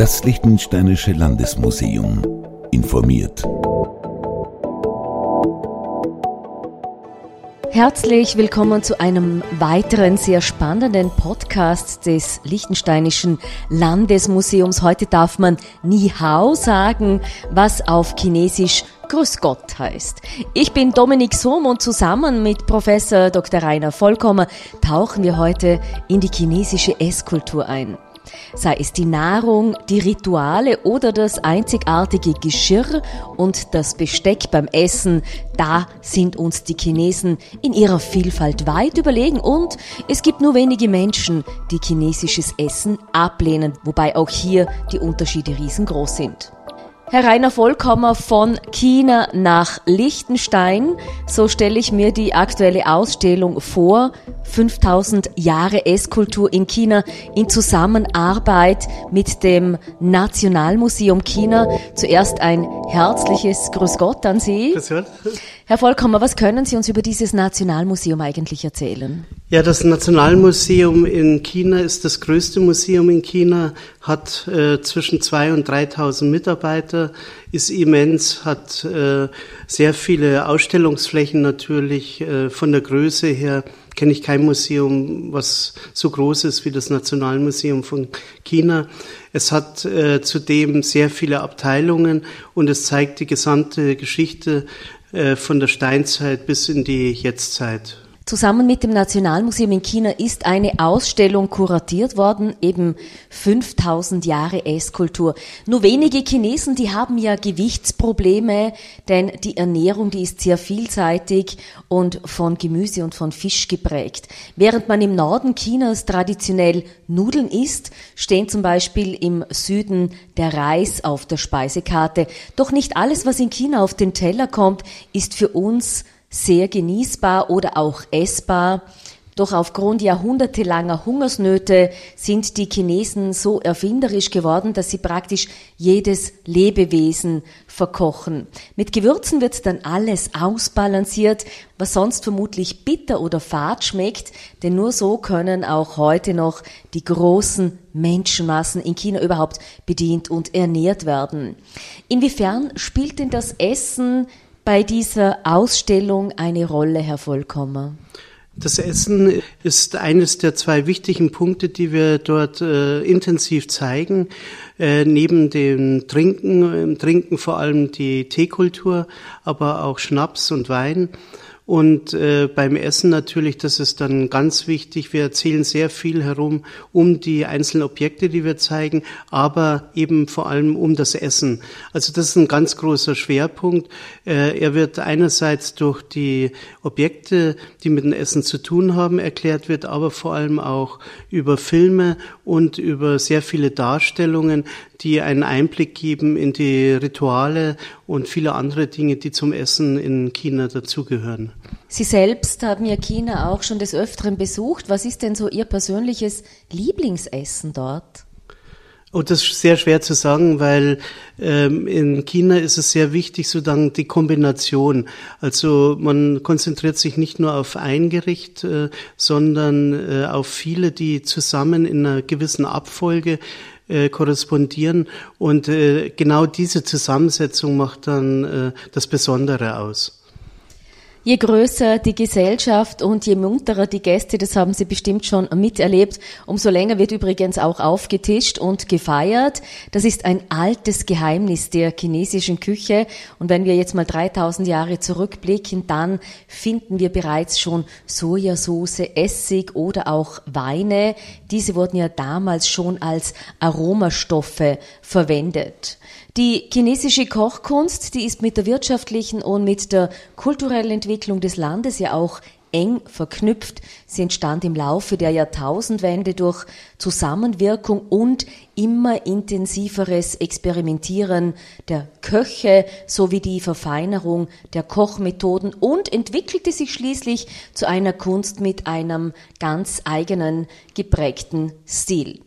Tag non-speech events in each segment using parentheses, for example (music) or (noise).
Das Liechtensteinische Landesmuseum informiert. Herzlich willkommen zu einem weiteren sehr spannenden Podcast des Liechtensteinischen Landesmuseums. Heute darf man Ni Hao sagen, was auf Chinesisch Grüß Gott heißt. Ich bin Dominik Sohm und zusammen mit Professor Dr. Rainer Vollkommer tauchen wir heute in die chinesische Esskultur ein sei es die Nahrung, die Rituale oder das einzigartige Geschirr und das Besteck beim Essen, da sind uns die Chinesen in ihrer Vielfalt weit überlegen und es gibt nur wenige Menschen, die chinesisches Essen ablehnen, wobei auch hier die Unterschiede riesengroß sind. Herr Rainer Vollkommer von China nach Liechtenstein. So stelle ich mir die aktuelle Ausstellung vor. 5000 Jahre Esskultur in China in Zusammenarbeit mit dem Nationalmuseum China. Zuerst ein herzliches Grüß Gott an Sie. Grüß Gott. Herr Vollkommer, was können Sie uns über dieses Nationalmuseum eigentlich erzählen? Ja, das Nationalmuseum in China ist das größte Museum in China, hat äh, zwischen zwei und 3.000 Mitarbeiter, ist immens, hat äh, sehr viele Ausstellungsflächen natürlich. Äh, von der Größe her kenne ich kein Museum, was so groß ist wie das Nationalmuseum von China. Es hat äh, zudem sehr viele Abteilungen und es zeigt die gesamte Geschichte äh, von der Steinzeit bis in die Jetztzeit. Zusammen mit dem Nationalmuseum in China ist eine Ausstellung kuratiert worden, eben 5000 Jahre Esskultur. Nur wenige Chinesen, die haben ja Gewichtsprobleme, denn die Ernährung, die ist sehr vielseitig und von Gemüse und von Fisch geprägt. Während man im Norden Chinas traditionell Nudeln isst, stehen zum Beispiel im Süden der Reis auf der Speisekarte. Doch nicht alles, was in China auf den Teller kommt, ist für uns sehr genießbar oder auch essbar. Doch aufgrund jahrhundertelanger Hungersnöte sind die Chinesen so erfinderisch geworden, dass sie praktisch jedes Lebewesen verkochen. Mit Gewürzen wird dann alles ausbalanciert, was sonst vermutlich bitter oder fad schmeckt, denn nur so können auch heute noch die großen Menschenmassen in China überhaupt bedient und ernährt werden. Inwiefern spielt denn das Essen bei dieser Ausstellung eine Rolle, Herr Vollkommer? Das Essen ist eines der zwei wichtigen Punkte, die wir dort äh, intensiv zeigen. Äh, neben dem Trinken, im Trinken vor allem die Teekultur, aber auch Schnaps und Wein. Und äh, beim Essen natürlich, das ist dann ganz wichtig. Wir erzählen sehr viel herum um die einzelnen Objekte, die wir zeigen, aber eben vor allem um das Essen. Also das ist ein ganz großer Schwerpunkt. Äh, er wird einerseits durch die Objekte, die mit dem Essen zu tun haben, erklärt wird, aber vor allem auch über Filme und über sehr viele Darstellungen, die einen Einblick geben in die Rituale und viele andere Dinge, die zum Essen in China dazugehören. Sie selbst haben ja China auch schon des Öfteren besucht. Was ist denn so Ihr persönliches Lieblingsessen dort? Oh, das ist sehr schwer zu sagen, weil ähm, in China ist es sehr wichtig, sozusagen die Kombination. Also man konzentriert sich nicht nur auf ein Gericht, äh, sondern äh, auf viele, die zusammen in einer gewissen Abfolge äh, korrespondieren. Und äh, genau diese Zusammensetzung macht dann äh, das Besondere aus. Je größer die Gesellschaft und je munterer die Gäste, das haben Sie bestimmt schon miterlebt, umso länger wird übrigens auch aufgetischt und gefeiert. Das ist ein altes Geheimnis der chinesischen Küche. Und wenn wir jetzt mal 3000 Jahre zurückblicken, dann finden wir bereits schon Sojasauce, Essig oder auch Weine. Diese wurden ja damals schon als Aromastoffe verwendet. Die chinesische Kochkunst, die ist mit der wirtschaftlichen und mit der kulturellen Entwicklung des Landes ja auch eng verknüpft. Sie entstand im Laufe der Jahrtausendwende durch Zusammenwirkung und immer intensiveres Experimentieren der Köche sowie die Verfeinerung der Kochmethoden und entwickelte sich schließlich zu einer Kunst mit einem ganz eigenen geprägten Stil.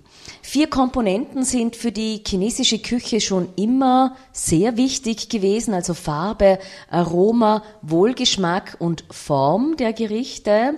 Vier Komponenten sind für die chinesische Küche schon immer sehr wichtig gewesen, also Farbe, Aroma, Wohlgeschmack und Form der Gerichte.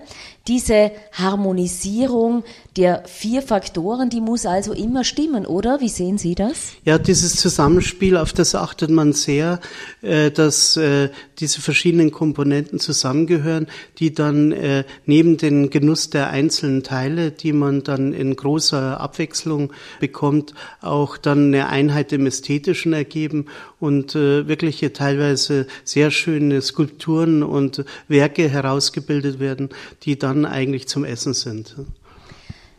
Diese Harmonisierung der vier Faktoren, die muss also immer stimmen, oder? Wie sehen Sie das? Ja, dieses Zusammenspiel, auf das achtet man sehr, äh, dass äh, diese verschiedenen Komponenten zusammengehören, die dann äh, neben den Genuss der einzelnen Teile, die man dann in großer Abwechslung bekommt, auch dann eine Einheit im Ästhetischen ergeben und wirkliche teilweise sehr schöne Skulpturen und Werke herausgebildet werden, die dann dann eigentlich zum Essen sind.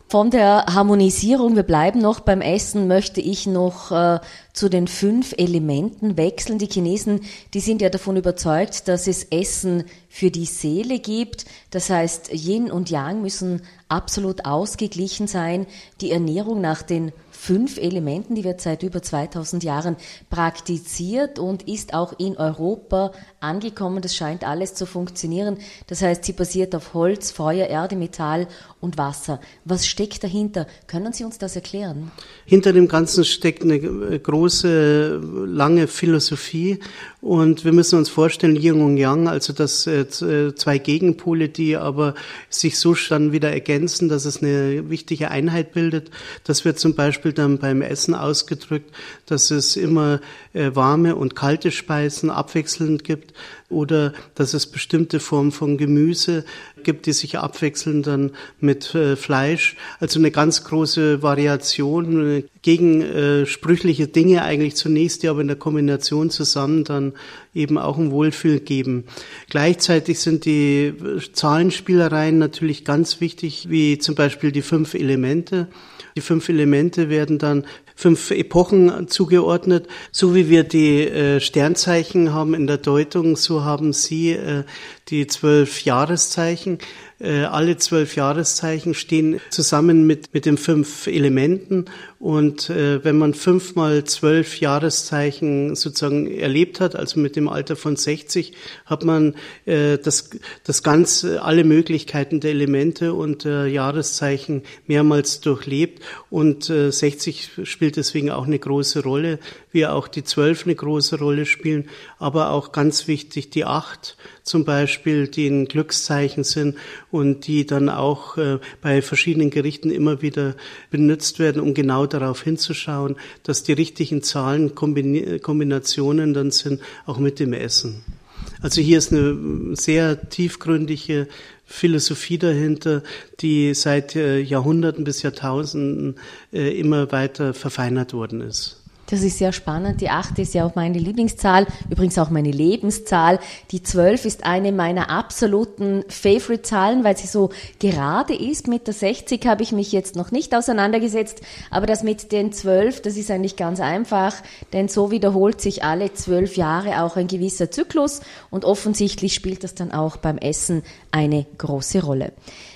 Von der Harmonisierung, wir bleiben noch beim Essen, möchte ich noch äh, zu den fünf Elementen wechseln. Die Chinesen, die sind ja davon überzeugt, dass es Essen für die Seele gibt. Das heißt, Yin und Yang müssen absolut ausgeglichen sein. Die Ernährung nach den fünf Elementen, die wird seit über 2000 Jahren praktiziert und ist auch in Europa angekommen. Das scheint alles zu funktionieren. Das heißt, sie basiert auf Holz, Feuer, Erde, Metall und Wasser. Was steckt dahinter? Können Sie uns das erklären? Hinter dem Ganzen steckt eine große, lange Philosophie und wir müssen uns vorstellen, Yin und Yang, also das äh, äh, zwei Gegenpole, die aber sich so dann wieder ergänzen, dass es eine wichtige Einheit bildet. Das wird zum Beispiel dann beim Essen ausgedrückt, dass es immer äh, warme und kalte Speisen abwechselnd gibt oder dass es bestimmte Formen von Gemüse gibt, die sich abwechseln dann mit äh, Fleisch. Also eine ganz große Variation, gegensprüchliche äh, Dinge eigentlich zunächst, die aber in der Kombination zusammen dann eben auch ein Wohlfühl geben. Gleichzeitig sind die Zahlenspielereien natürlich ganz wichtig, wie zum Beispiel die fünf Elemente. Die fünf Elemente werden dann fünf Epochen zugeordnet. So wie wir die äh, Sternzeichen haben in der Deutung, so haben Sie äh, die zwölf Jahreszeichen. Äh, alle zwölf Jahreszeichen stehen zusammen mit, mit den fünf Elementen. Und äh, wenn man fünfmal zwölf Jahreszeichen sozusagen erlebt hat, also mit dem Alter von 60, hat man äh, das, das ganz, alle Möglichkeiten der Elemente und Jahreszeichen mehrmals durchlebt. Und äh, 60 spielt deswegen auch eine große Rolle, wie auch die zwölf eine große Rolle spielen, aber auch ganz wichtig die acht zum Beispiel, die ein Glückszeichen sind und die dann auch äh, bei verschiedenen Gerichten immer wieder benutzt werden, um genau darauf hinzuschauen, dass die richtigen Zahlen Kombinationen dann sind, auch mit dem Essen. Also hier ist eine sehr tiefgründige Philosophie dahinter, die seit äh, Jahrhunderten bis Jahrtausenden äh, immer weiter verfeinert worden ist. Das ist sehr spannend. Die 8 ist ja auch meine Lieblingszahl, übrigens auch meine Lebenszahl. Die 12 ist eine meiner absoluten Favorite-Zahlen, weil sie so gerade ist. Mit der 60 habe ich mich jetzt noch nicht auseinandergesetzt, aber das mit den 12, das ist eigentlich ganz einfach, denn so wiederholt sich alle zwölf Jahre auch ein gewisser Zyklus und offensichtlich spielt das dann auch beim Essen eine große Rolle.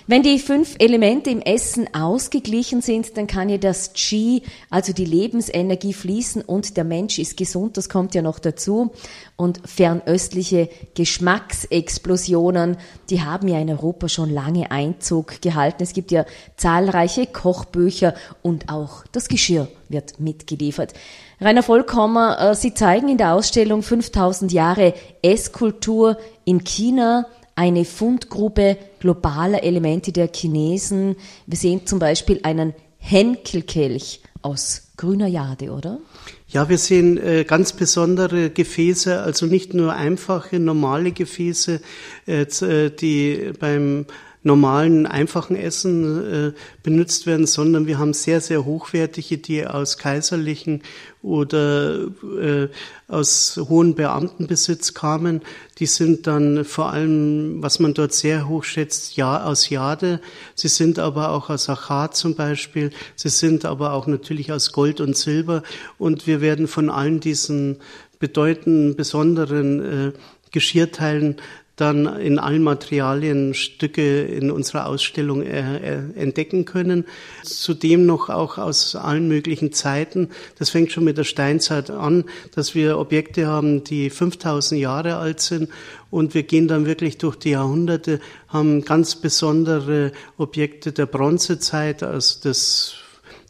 Wenn die fünf Elemente im Essen ausgeglichen sind, dann kann ja das Qi, also die Lebensenergie fließen und der Mensch ist gesund, das kommt ja noch dazu. Und fernöstliche Geschmacksexplosionen, die haben ja in Europa schon lange Einzug gehalten. Es gibt ja zahlreiche Kochbücher und auch das Geschirr wird mitgeliefert. Rainer Vollkommer, äh, Sie zeigen in der Ausstellung 5000 Jahre Esskultur in China eine Fundgrube globaler Elemente der Chinesen. Wir sehen zum Beispiel einen Henkelkelch aus grüner Jade, oder? Ja, wir sehen äh, ganz besondere Gefäße, also nicht nur einfache, normale Gefäße, äh, äh die beim normalen, einfachen Essen äh, benutzt werden, sondern wir haben sehr, sehr hochwertige, die aus kaiserlichen oder äh, aus hohen Beamtenbesitz kamen. Die sind dann vor allem, was man dort sehr hoch schätzt, ja, aus Jade. Sie sind aber auch aus Achat zum Beispiel. Sie sind aber auch natürlich aus Gold und Silber. Und wir werden von allen diesen bedeutenden, besonderen äh, Geschirrteilen dann in allen Materialien Stücke in unserer Ausstellung äh, äh, entdecken können. Zudem noch auch aus allen möglichen Zeiten. Das fängt schon mit der Steinzeit an, dass wir Objekte haben, die 5000 Jahre alt sind und wir gehen dann wirklich durch die Jahrhunderte, haben ganz besondere Objekte der Bronzezeit, also des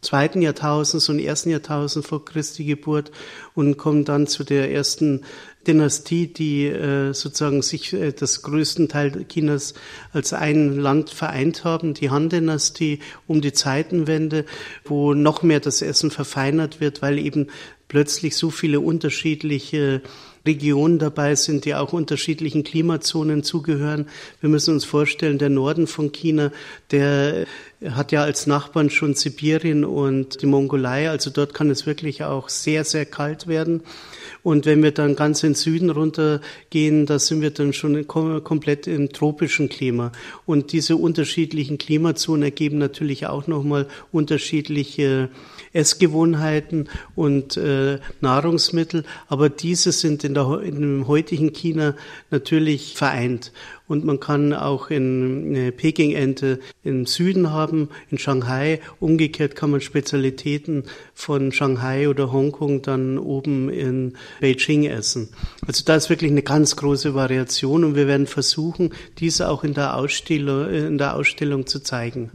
zweiten Jahrtausends und ersten Jahrtausend vor Christi Geburt und kommen dann zu der ersten Dynastie, die äh, sozusagen sich äh, das größten Teil Chinas als ein Land vereint haben, die Han-Dynastie um die Zeitenwende, wo noch mehr das Essen verfeinert wird, weil eben plötzlich so viele unterschiedliche Regionen dabei sind, die auch unterschiedlichen Klimazonen zugehören. Wir müssen uns vorstellen, der Norden von China, der hat ja als Nachbarn schon Sibirien und die Mongolei, also dort kann es wirklich auch sehr, sehr kalt werden. Und wenn wir dann ganz in den Süden runtergehen, da sind wir dann schon komplett im tropischen Klima. Und diese unterschiedlichen Klimazonen ergeben natürlich auch nochmal unterschiedliche Essgewohnheiten und äh, Nahrungsmittel. Aber diese sind in, der, in dem heutigen China natürlich vereint. Und man kann auch in äh, Peking-Ente im Süden haben, in Shanghai. Umgekehrt kann man Spezialitäten von Shanghai oder Hongkong dann oben in Beijing essen. Also da ist wirklich eine ganz große Variation und wir werden versuchen, diese auch in der Ausstellung, in der Ausstellung zu zeigen.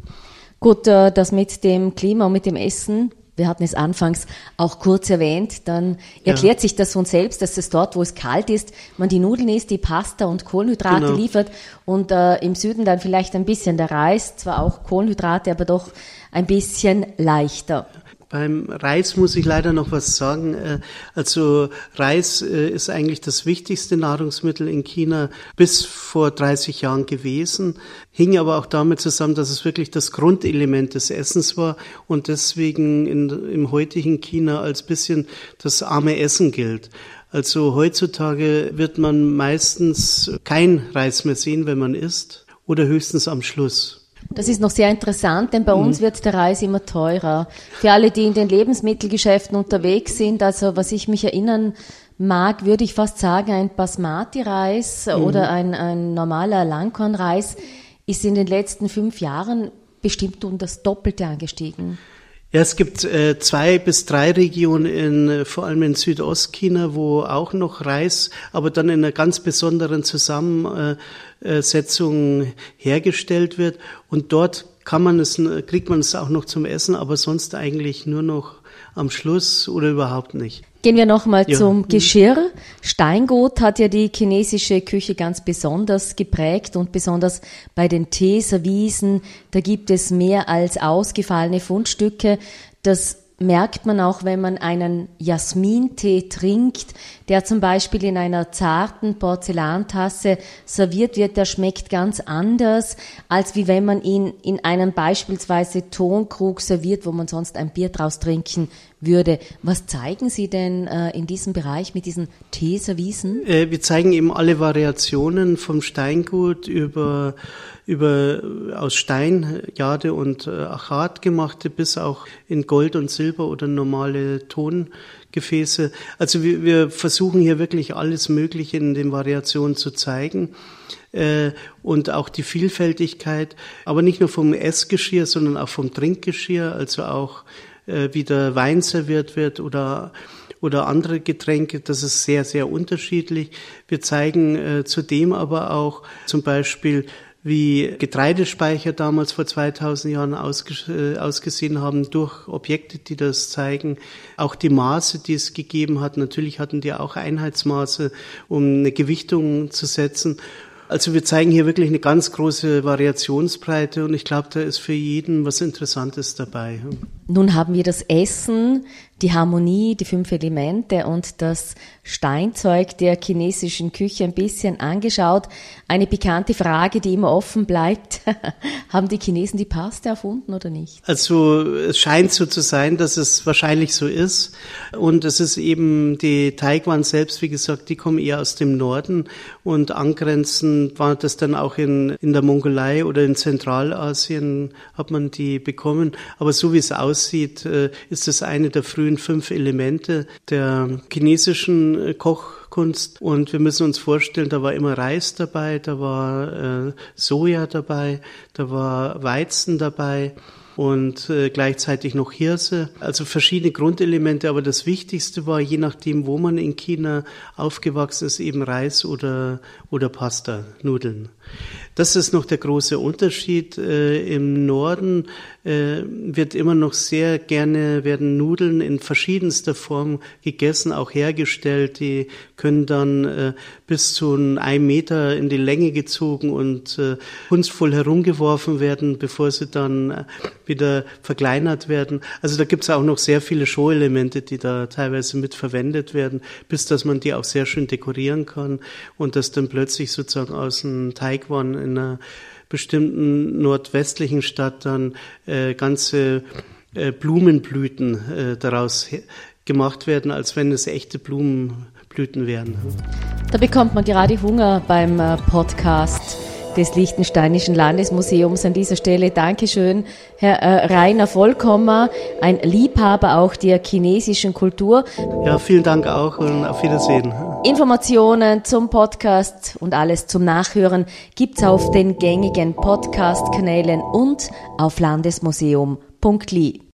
Gut, äh, das mit dem Klima und mit dem Essen wir hatten es anfangs auch kurz erwähnt, dann erklärt ja. sich das von selbst, dass es dort, wo es kalt ist, man die Nudeln isst, die Pasta und Kohlenhydrate genau. liefert und äh, im Süden dann vielleicht ein bisschen der Reis, zwar auch Kohlenhydrate, aber doch ein bisschen leichter. Beim Reis muss ich leider noch was sagen. Äh, also Reis äh, ist eigentlich das wichtigste Nahrungsmittel in China bis vor 30 Jahren gewesen, hing aber auch damit zusammen, dass es wirklich das Grundelement des Essens war und deswegen in, im heutigen China als bisschen das arme Essen gilt. Also heutzutage wird man meistens kein Reis mehr sehen, wenn man isst oder höchstens am Schluss. Das ist noch sehr interessant, denn bei mhm. uns wird der Reis immer teurer. Für alle, die in den Lebensmittelgeschäften unterwegs sind, also was ich mich erinnern mag, würde ich fast sagen, ein Basmati-Reis mhm. oder ein, ein normaler Langkornreis ist in den letzten fünf Jahren bestimmt um das Doppelte angestiegen. Ja, es gibt äh, zwei bis drei Regionen, in, äh, vor allem in Südostchina, wo auch noch Reis, aber dann in einer ganz besonderen Zusammensetzung hergestellt wird. Und dort kann man es, kriegt man es auch noch zum Essen, aber sonst eigentlich nur noch am Schluss oder überhaupt nicht. Gehen wir nochmal ja. zum mhm. Geschirr. Steingut hat ja die chinesische Küche ganz besonders geprägt und besonders bei den Teeservisen, da gibt es mehr als ausgefallene Fundstücke. Das merkt man auch, wenn man einen Jasmintee trinkt, der zum Beispiel in einer zarten Porzellantasse serviert wird, der schmeckt ganz anders, als wie wenn man ihn in einem beispielsweise Tonkrug serviert, wo man sonst ein Bier draus trinken würde. Was zeigen Sie denn äh, in diesem Bereich mit diesen Teeservisen? Äh, wir zeigen eben alle Variationen vom Steingut über über aus Stein, Jade und äh, Achat gemachte bis auch in Gold und Silber oder normale Tongefäße. Also wir, wir versuchen hier wirklich alles Mögliche in den Variationen zu zeigen äh, und auch die Vielfältigkeit, aber nicht nur vom Essgeschirr, sondern auch vom Trinkgeschirr, also auch äh, wie der Wein serviert wird oder oder andere Getränke. Das ist sehr, sehr unterschiedlich. Wir zeigen äh, zudem aber auch zum Beispiel wie Getreidespeicher damals vor 2000 Jahren äh, ausgesehen haben durch Objekte, die das zeigen. Auch die Maße, die es gegeben hat. Natürlich hatten die auch Einheitsmaße, um eine Gewichtung zu setzen. Also wir zeigen hier wirklich eine ganz große Variationsbreite und ich glaube, da ist für jeden was Interessantes dabei. Nun haben wir das Essen, die Harmonie, die fünf Elemente und das Steinzeug der chinesischen Küche ein bisschen angeschaut. Eine bekannte Frage, die immer offen bleibt. (laughs) Haben die Chinesen die Paste erfunden oder nicht? Also es scheint so zu sein, dass es wahrscheinlich so ist. Und es ist eben die Taiwan selbst, wie gesagt, die kommen eher aus dem Norden und angrenzend war das dann auch in, in der Mongolei oder in Zentralasien hat man die bekommen. Aber so wie es aussieht, äh, ist das eine der frühen frühen fünf Elemente der chinesischen äh, Kochkunst. Und wir müssen uns vorstellen, da war immer Reis dabei, da war äh, Soja dabei, da war Weizen dabei und äh, gleichzeitig noch Hirse. Also verschiedene Grundelemente, aber das Wichtigste war, je nachdem, wo man in China aufgewachsen ist, eben Reis oder, oder Pasta, Nudeln. Das ist noch der große Unterschied. Äh, Im Norden äh, wird immer noch sehr gerne, werden Nudeln in verschiedenster Form gegessen, auch hergestellt. Die können dann äh, bis zu einem Meter in die Länge gezogen und äh, kunstvoll herumgeworfen werden, bevor sie dann äh, wieder verkleinert werden. Also da gibt es auch noch sehr viele Show-Elemente, die da teilweise mit verwendet werden, bis dass man die auch sehr schön dekorieren kann und das dann plötzlich sozusagen aus dem Teigwaren in einer bestimmten nordwestlichen Stadt dann äh, ganze äh, Blumenblüten äh, daraus gemacht werden, als wenn es echte Blumenblüten wären. Da bekommt man gerade Hunger beim äh, Podcast des Liechtensteinischen Landesmuseums. An dieser Stelle Dankeschön, Herr äh, Rainer Vollkommer, ein Liebhaber auch der chinesischen Kultur. Ja, vielen Dank auch und auf Wiedersehen. Informationen zum Podcast und alles zum Nachhören gibt's auf den gängigen Podcast-Kanälen und auf landesmuseum.li.